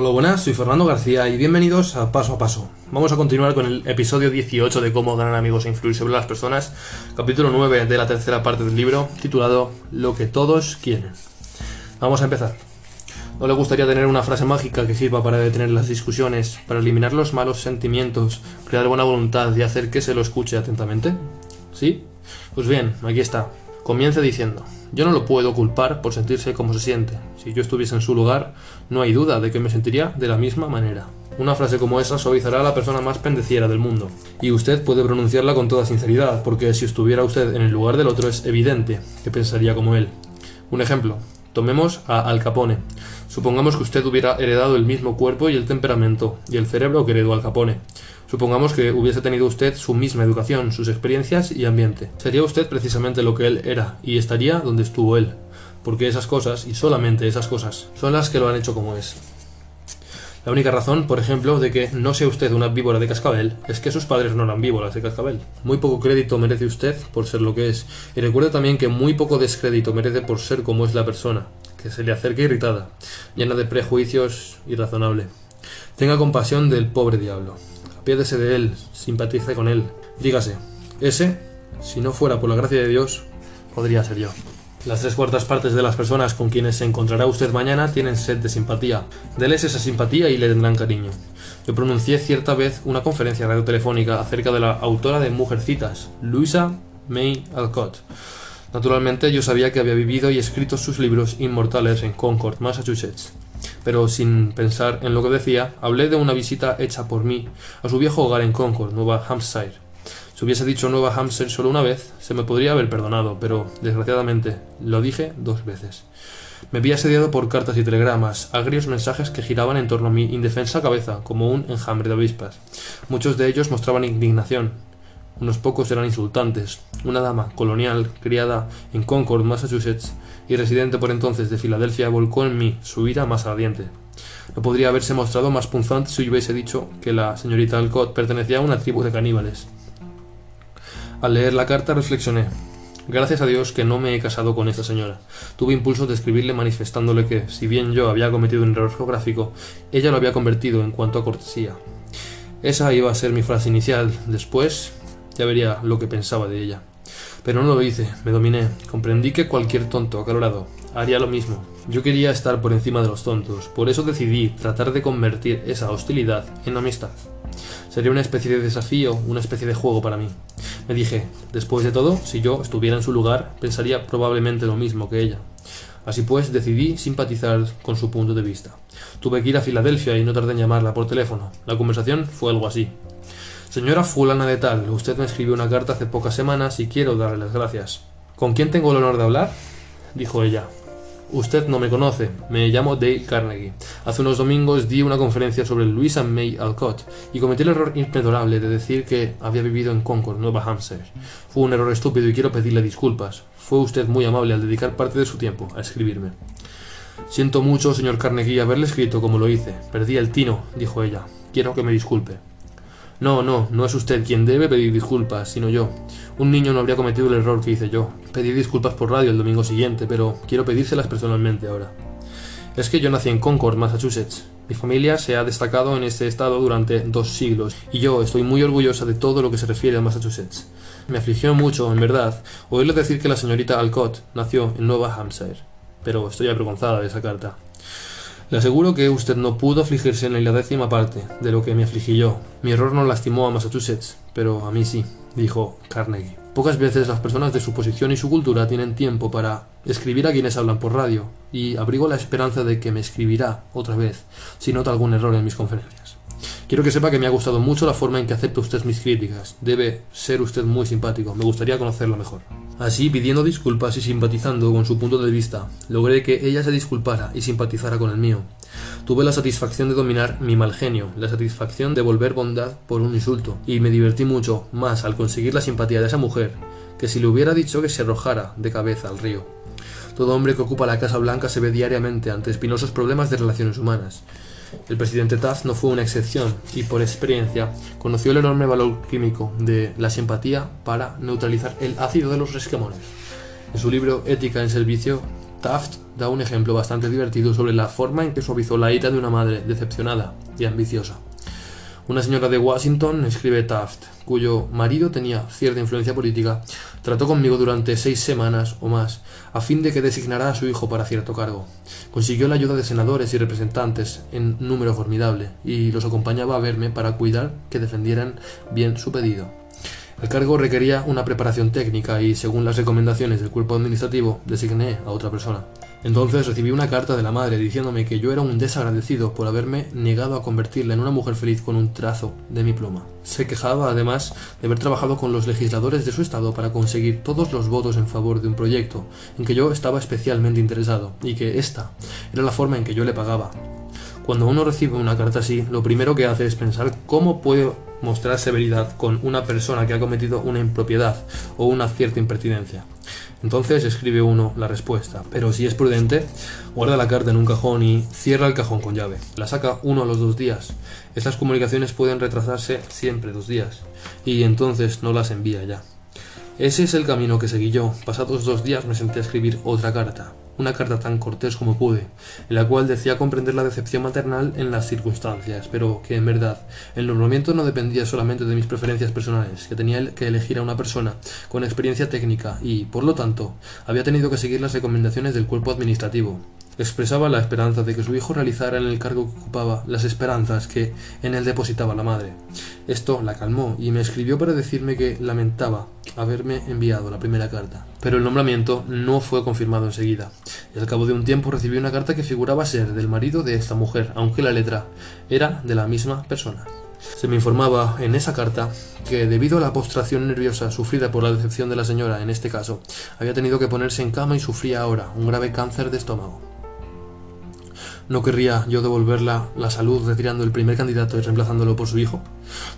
Hola, buenas, soy Fernando García y bienvenidos a Paso a Paso. Vamos a continuar con el episodio 18 de Cómo ganar amigos e influir sobre las personas, capítulo 9 de la tercera parte del libro, titulado Lo que todos quieren. Vamos a empezar. ¿No le gustaría tener una frase mágica que sirva para detener las discusiones, para eliminar los malos sentimientos, crear buena voluntad y hacer que se lo escuche atentamente? ¿Sí? Pues bien, aquí está. Comience diciendo, yo no lo puedo culpar por sentirse como se siente. Si yo estuviese en su lugar, no hay duda de que me sentiría de la misma manera. Una frase como esa suavizará a la persona más pendeciera del mundo. Y usted puede pronunciarla con toda sinceridad, porque si estuviera usted en el lugar del otro es evidente que pensaría como él. Un ejemplo. Tomemos a Al Capone. Supongamos que usted hubiera heredado el mismo cuerpo y el temperamento, y el cerebro que heredó Al Capone. Supongamos que hubiese tenido usted su misma educación, sus experiencias y ambiente. Sería usted precisamente lo que él era y estaría donde estuvo él. Porque esas cosas, y solamente esas cosas, son las que lo han hecho como es. La única razón, por ejemplo, de que no sea usted una víbora de cascabel es que sus padres no eran víboras de cascabel. Muy poco crédito merece usted por ser lo que es. Y recuerde también que muy poco descrédito merece por ser como es la persona, que se le acerca irritada, llena de prejuicios, irrazonable. Tenga compasión del pobre diablo apiádese de él, simpatice con él. Dígase, ese, si no fuera por la gracia de Dios, podría ser yo. Las tres cuartas partes de las personas con quienes se encontrará usted mañana tienen sed de simpatía. Deles esa simpatía y le tendrán cariño. Yo pronuncié cierta vez una conferencia radiotelefónica acerca de la autora de Mujercitas, Louisa May Alcott. Naturalmente yo sabía que había vivido y escrito sus libros inmortales en Concord, Massachusetts pero sin pensar en lo que decía, hablé de una visita hecha por mí a su viejo hogar en Concord, Nueva Hampshire. Si hubiese dicho Nueva Hampshire solo una vez, se me podría haber perdonado, pero desgraciadamente lo dije dos veces. Me vi asediado por cartas y telegramas, agrios mensajes que giraban en torno a mi indefensa cabeza, como un enjambre de avispas. Muchos de ellos mostraban indignación, unos pocos eran insultantes. Una dama colonial, criada en Concord, Massachusetts, y residente por entonces de Filadelfia, volcó en mí su ira más ardiente. No podría haberse mostrado más punzante si hubiese dicho que la señorita Alcott pertenecía a una tribu de caníbales. Al leer la carta reflexioné. Gracias a Dios que no me he casado con esta señora. Tuve impulso de escribirle manifestándole que, si bien yo había cometido un error geográfico, ella lo había convertido en cuanto a cortesía. Esa iba a ser mi frase inicial. Después, ya vería lo que pensaba de ella. Pero no lo hice, me dominé, comprendí que cualquier tonto acalorado haría lo mismo. Yo quería estar por encima de los tontos, por eso decidí tratar de convertir esa hostilidad en amistad. Sería una especie de desafío, una especie de juego para mí. Me dije, después de todo, si yo estuviera en su lugar, pensaría probablemente lo mismo que ella. Así pues, decidí simpatizar con su punto de vista. Tuve que ir a Filadelfia y no tardé en llamarla por teléfono. La conversación fue algo así. Señora fulana de tal, usted me escribió una carta hace pocas semanas y quiero darle las gracias. ¿Con quién tengo el honor de hablar? dijo ella. Usted no me conoce, me llamo Dale Carnegie. Hace unos domingos di una conferencia sobre Louisa May Alcott y cometí el error imperdonable de decir que había vivido en Concord, Nueva Hampshire. Fue un error estúpido y quiero pedirle disculpas. Fue usted muy amable al dedicar parte de su tiempo a escribirme. Siento mucho, señor Carnegie, haberle escrito como lo hice. Perdí el tino, dijo ella. Quiero que me disculpe. No, no, no es usted quien debe pedir disculpas, sino yo. Un niño no habría cometido el error que hice yo. Pedí disculpas por radio el domingo siguiente, pero quiero pedírselas personalmente ahora. Es que yo nací en Concord, Massachusetts. Mi familia se ha destacado en este estado durante dos siglos, y yo estoy muy orgullosa de todo lo que se refiere a Massachusetts. Me afligió mucho, en verdad, oírle decir que la señorita Alcott nació en Nueva Hampshire, pero estoy avergonzada de esa carta. Le aseguro que usted no pudo afligirse en la décima parte de lo que me afligí yo. Mi error no lastimó a Massachusetts, pero a mí sí, dijo Carnegie. Pocas veces las personas de su posición y su cultura tienen tiempo para escribir a quienes hablan por radio, y abrigo la esperanza de que me escribirá otra vez si nota algún error en mis conferencias. Quiero que sepa que me ha gustado mucho la forma en que acepta usted mis críticas. Debe ser usted muy simpático. Me gustaría conocerlo mejor. Así, pidiendo disculpas y simpatizando con su punto de vista, logré que ella se disculpara y simpatizara con el mío. Tuve la satisfacción de dominar mi mal genio, la satisfacción de volver bondad por un insulto, y me divertí mucho más al conseguir la simpatía de esa mujer que si le hubiera dicho que se arrojara de cabeza al río. Todo hombre que ocupa la Casa Blanca se ve diariamente ante espinosos problemas de relaciones humanas, el presidente Taft no fue una excepción y por experiencia conoció el enorme valor químico de la simpatía para neutralizar el ácido de los resquemones. En su libro Ética en Servicio Taft da un ejemplo bastante divertido sobre la forma en que suavizó la ira de una madre decepcionada y ambiciosa. Una señora de Washington, escribe Taft, cuyo marido tenía cierta influencia política, trató conmigo durante seis semanas o más, a fin de que designara a su hijo para cierto cargo. Consiguió la ayuda de senadores y representantes en número formidable, y los acompañaba a verme para cuidar que defendieran bien su pedido. El cargo requería una preparación técnica y, según las recomendaciones del cuerpo administrativo, designé a otra persona. Entonces recibí una carta de la madre diciéndome que yo era un desagradecido por haberme negado a convertirla en una mujer feliz con un trazo de mi pluma. Se quejaba además de haber trabajado con los legisladores de su estado para conseguir todos los votos en favor de un proyecto en que yo estaba especialmente interesado y que esta era la forma en que yo le pagaba. Cuando uno recibe una carta así, lo primero que hace es pensar cómo puede mostrar severidad con una persona que ha cometido una impropiedad o una cierta impertinencia. Entonces escribe uno la respuesta, pero si es prudente, guarda la carta en un cajón y cierra el cajón con llave. La saca uno a los dos días. Estas comunicaciones pueden retrasarse siempre dos días, y entonces no las envía ya. Ese es el camino que seguí yo. Pasados dos días me senté a escribir otra carta una carta tan cortés como pude, en la cual decía comprender la decepción maternal en las circunstancias, pero que en verdad el nombramiento no dependía solamente de mis preferencias personales, que tenía que elegir a una persona con experiencia técnica y, por lo tanto, había tenido que seguir las recomendaciones del cuerpo administrativo expresaba la esperanza de que su hijo realizara en el cargo que ocupaba las esperanzas que en él depositaba la madre. Esto la calmó y me escribió para decirme que lamentaba haberme enviado la primera carta. Pero el nombramiento no fue confirmado enseguida, y al cabo de un tiempo recibí una carta que figuraba ser del marido de esta mujer, aunque la letra era de la misma persona. Se me informaba en esa carta que debido a la postración nerviosa sufrida por la decepción de la señora en este caso, había tenido que ponerse en cama y sufría ahora un grave cáncer de estómago. ¿No querría yo devolverla la salud retirando el primer candidato y reemplazándolo por su hijo?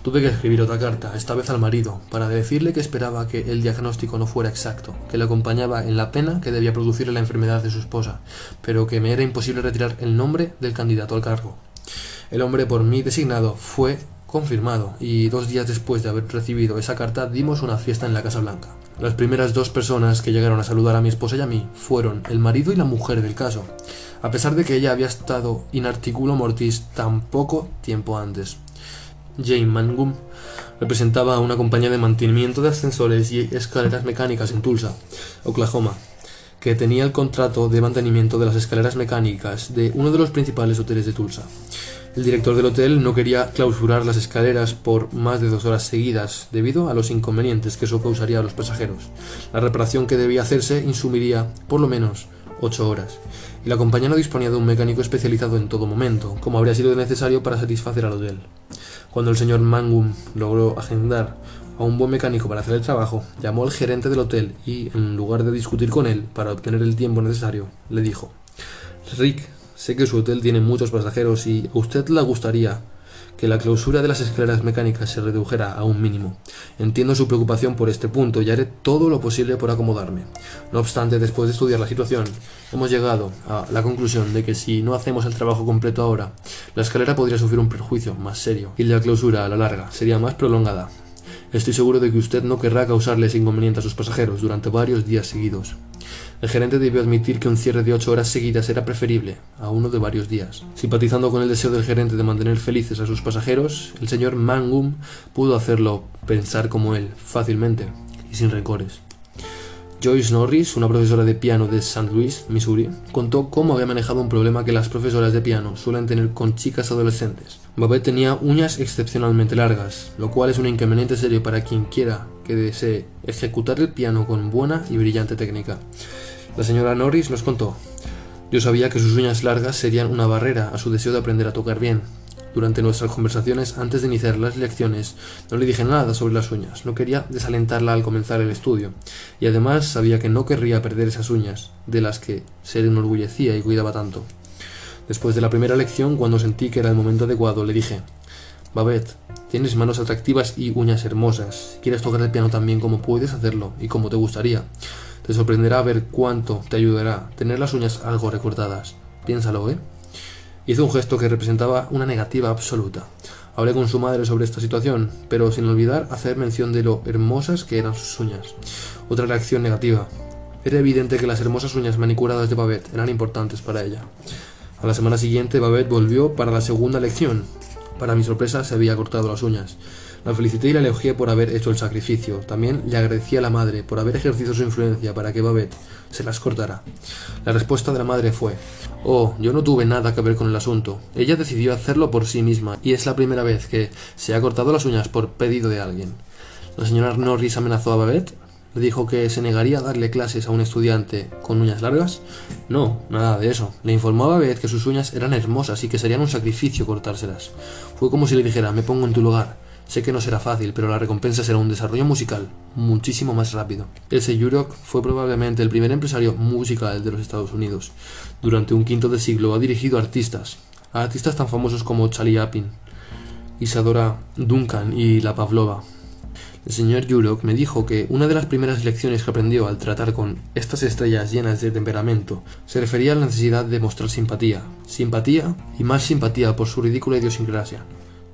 Tuve que escribir otra carta, esta vez al marido, para decirle que esperaba que el diagnóstico no fuera exacto, que le acompañaba en la pena que debía producirle la enfermedad de su esposa, pero que me era imposible retirar el nombre del candidato al cargo. El hombre por mí designado fue confirmado, y dos días después de haber recibido esa carta dimos una fiesta en la Casa Blanca. Las primeras dos personas que llegaron a saludar a mi esposa y a mí fueron el marido y la mujer del caso a pesar de que ella había estado in articulo mortis tan poco tiempo antes. Jane Mangum representaba una compañía de mantenimiento de ascensores y escaleras mecánicas en Tulsa, Oklahoma, que tenía el contrato de mantenimiento de las escaleras mecánicas de uno de los principales hoteles de Tulsa. El director del hotel no quería clausurar las escaleras por más de dos horas seguidas, debido a los inconvenientes que eso causaría a los pasajeros. La reparación que debía hacerse insumiría, por lo menos, ocho horas, y la compañía no disponía de un mecánico especializado en todo momento, como habría sido necesario para satisfacer al hotel. Cuando el señor Mangum logró agendar a un buen mecánico para hacer el trabajo, llamó al gerente del hotel y, en lugar de discutir con él para obtener el tiempo necesario, le dijo Rick, sé que su hotel tiene muchos pasajeros y a usted le gustaría que la clausura de las escaleras mecánicas se redujera a un mínimo. Entiendo su preocupación por este punto y haré todo lo posible por acomodarme. No obstante, después de estudiar la situación, hemos llegado a la conclusión de que si no hacemos el trabajo completo ahora, la escalera podría sufrir un perjuicio más serio y la clausura a la larga sería más prolongada. Estoy seguro de que usted no querrá causarles inconveniente a sus pasajeros durante varios días seguidos. El gerente debió admitir que un cierre de ocho horas seguidas era preferible a uno de varios días. Simpatizando con el deseo del gerente de mantener felices a sus pasajeros, el señor Mangum pudo hacerlo pensar como él, fácilmente y sin rencores. Joyce Norris, una profesora de piano de St. Louis, Missouri, contó cómo había manejado un problema que las profesoras de piano suelen tener con chicas adolescentes. Babette tenía uñas excepcionalmente largas, lo cual es un inconveniente serio para quien quiera que desee ejecutar el piano con buena y brillante técnica. La señora Norris nos contó. Yo sabía que sus uñas largas serían una barrera a su deseo de aprender a tocar bien. Durante nuestras conversaciones, antes de iniciar las lecciones, no le dije nada sobre las uñas. No quería desalentarla al comenzar el estudio. Y además sabía que no querría perder esas uñas, de las que se enorgullecía y cuidaba tanto. Después de la primera lección, cuando sentí que era el momento adecuado, le dije, Babette, tienes manos atractivas y uñas hermosas. quieres tocar el piano tan bien como puedes hacerlo y como te gustaría. Te sorprenderá ver cuánto te ayudará tener las uñas algo recortadas. Piénsalo, ¿eh? Hizo un gesto que representaba una negativa absoluta. Hablé con su madre sobre esta situación, pero sin olvidar hacer mención de lo hermosas que eran sus uñas. Otra reacción negativa. Era evidente que las hermosas uñas manicuradas de Babette eran importantes para ella. A la semana siguiente, Babette volvió para la segunda lección. Para mi sorpresa, se había cortado las uñas. La felicité y la elogié por haber hecho el sacrificio. También le agradecí a la madre por haber ejercido su influencia para que Babette se las cortara. La respuesta de la madre fue, Oh, yo no tuve nada que ver con el asunto. Ella decidió hacerlo por sí misma y es la primera vez que se ha cortado las uñas por pedido de alguien. La señora Norris amenazó a Babette. Le dijo que se negaría a darle clases a un estudiante con uñas largas. No, nada de eso. Le informó a Babette que sus uñas eran hermosas y que serían un sacrificio cortárselas. Fue como si le dijera, me pongo en tu lugar. Sé que no será fácil, pero la recompensa será un desarrollo musical muchísimo más rápido. Ese Yurok fue probablemente el primer empresario musical de los Estados Unidos. Durante un quinto de siglo ha dirigido artistas, artistas tan famosos como Charlie Chaplin, Isadora Duncan y La Pavlova. El señor Yurok me dijo que una de las primeras lecciones que aprendió al tratar con estas estrellas llenas de temperamento se refería a la necesidad de mostrar simpatía, simpatía y más simpatía por su ridícula idiosincrasia.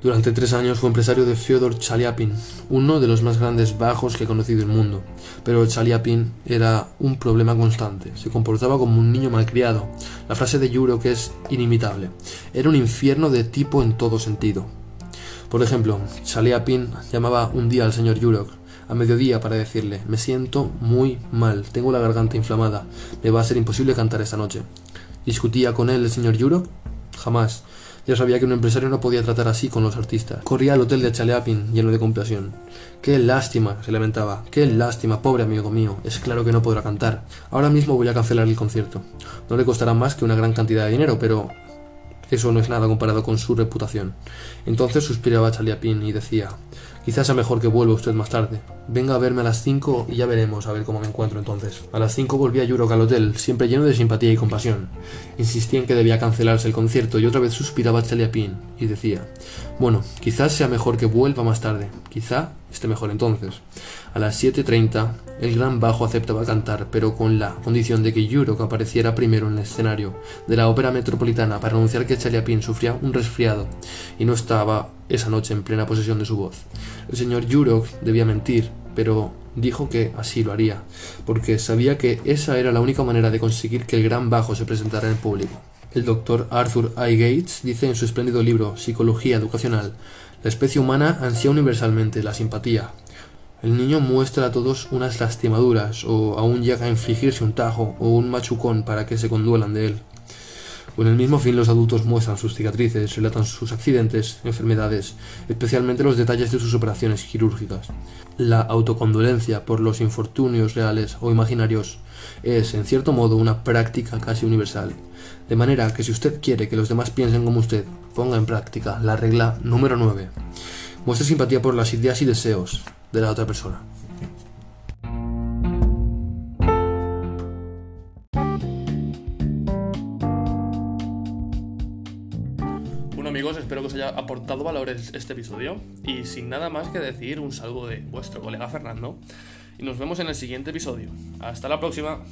Durante tres años fue empresario de Fyodor Chaliapin, uno de los más grandes bajos que he conocido el mundo. Pero Chaliapin era un problema constante, se comportaba como un niño malcriado. La frase de Yuro que es inimitable. Era un infierno de tipo en todo sentido. Por ejemplo, Chaliapin llamaba un día al señor Yurok a mediodía para decirle, me siento muy mal, tengo la garganta inflamada, me va a ser imposible cantar esta noche. ¿Discutía con él el señor Yurok? Jamás. Ya sabía que un empresario no podía tratar así con los artistas. Corría al hotel de Chaleapin lleno de compasión. Qué lástima, se lamentaba. Qué lástima, pobre amigo mío. Es claro que no podrá cantar. Ahora mismo voy a cancelar el concierto. No le costará más que una gran cantidad de dinero, pero eso no es nada comparado con su reputación. Entonces suspiraba Chaliapin y decía, Quizás sea mejor que vuelva usted más tarde. Venga a verme a las 5 y ya veremos a ver cómo me encuentro entonces. A las 5 volví a Yurok al hotel, siempre lleno de simpatía y compasión. Insistí en que debía cancelarse el concierto y otra vez suspiraba Chaliapin y decía, bueno, quizás sea mejor que vuelva más tarde. Quizá esté mejor entonces. A las 7.30, el gran bajo aceptaba cantar, pero con la condición de que Yurok apareciera primero en el escenario de la ópera metropolitana para anunciar que Chaliapin sufría un resfriado y no estaba esa noche en plena posesión de su voz. El señor Yurok debía mentir, pero dijo que así lo haría, porque sabía que esa era la única manera de conseguir que el gran bajo se presentara en público. El doctor Arthur I. Gates dice en su espléndido libro Psicología Educacional, la especie humana ansía universalmente la simpatía. El niño muestra a todos unas lastimaduras o aún llega a infligirse un tajo o un machucón para que se conduelan de él. Con el mismo fin los adultos muestran sus cicatrices, relatan sus accidentes, enfermedades, especialmente los detalles de sus operaciones quirúrgicas. La autocondolencia por los infortunios reales o imaginarios es, en cierto modo, una práctica casi universal. De manera que si usted quiere que los demás piensen como usted, ponga en práctica la regla número 9. Muestre simpatía por las ideas y deseos de la otra persona. amigos, espero que os haya aportado valor este episodio. Y sin nada más que decir, un saludo de vuestro colega Fernando. Y nos vemos en el siguiente episodio. Hasta la próxima.